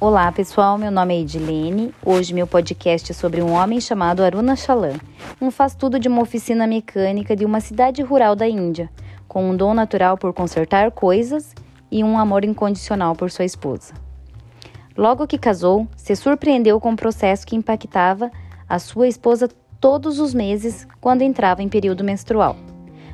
Olá pessoal, meu nome é Edilene. Hoje meu podcast é sobre um homem chamado Aruna Chalan, um faz-tudo de uma oficina mecânica de uma cidade rural da Índia, com um dom natural por consertar coisas e um amor incondicional por sua esposa. Logo que casou, se surpreendeu com um processo que impactava a sua esposa todos os meses quando entrava em período menstrual.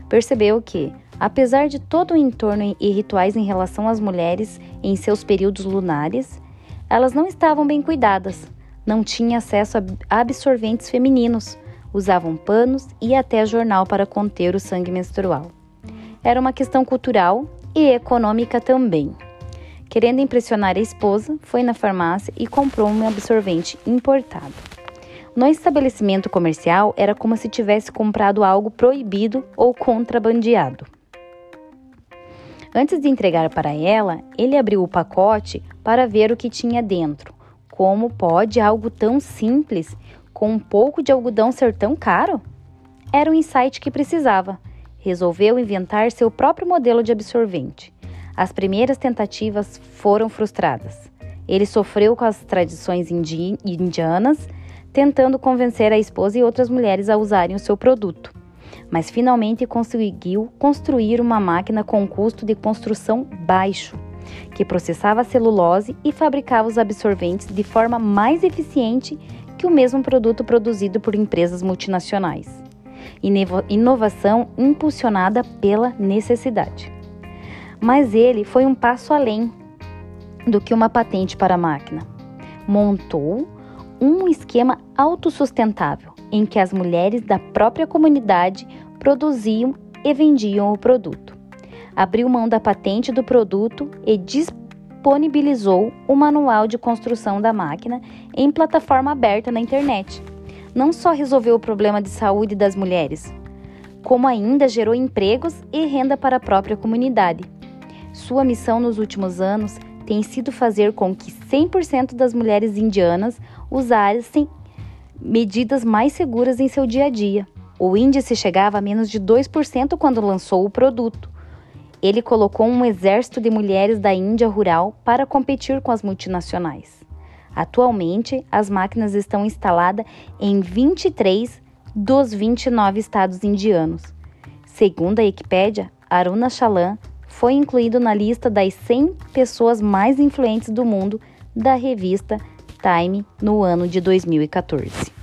Percebeu que, apesar de todo o entorno e rituais em relação às mulheres em seus períodos lunares, elas não estavam bem cuidadas, não tinham acesso a absorventes femininos, usavam panos e até jornal para conter o sangue menstrual. Era uma questão cultural e econômica também. Querendo impressionar a esposa, foi na farmácia e comprou um absorvente importado. No estabelecimento comercial, era como se tivesse comprado algo proibido ou contrabandeado. Antes de entregar para ela, ele abriu o pacote para ver o que tinha dentro. Como pode algo tão simples, com um pouco de algodão ser tão caro? Era o insight que precisava. Resolveu inventar seu próprio modelo de absorvente. As primeiras tentativas foram frustradas. Ele sofreu com as tradições indi indianas, tentando convencer a esposa e outras mulheres a usarem o seu produto mas finalmente conseguiu construir uma máquina com custo de construção baixo, que processava a celulose e fabricava os absorventes de forma mais eficiente que o mesmo produto produzido por empresas multinacionais. Inovação impulsionada pela necessidade. Mas ele foi um passo além do que uma patente para a máquina. Montou um esquema autossustentável em que as mulheres da própria comunidade produziam e vendiam o produto. Abriu mão da patente do produto e disponibilizou o manual de construção da máquina em plataforma aberta na internet. Não só resolveu o problema de saúde das mulheres, como ainda gerou empregos e renda para a própria comunidade. Sua missão nos últimos anos tem sido fazer com que 100% das mulheres indianas usassem medidas mais seguras em seu dia a dia. O índice chegava a menos de 2% quando lançou o produto. Ele colocou um exército de mulheres da Índia rural para competir com as multinacionais. Atualmente, as máquinas estão instaladas em 23 dos 29 estados indianos. Segundo a Wikipédia, Aruna Chalan foi incluído na lista das 100 pessoas mais influentes do mundo da revista Time no ano de 2014.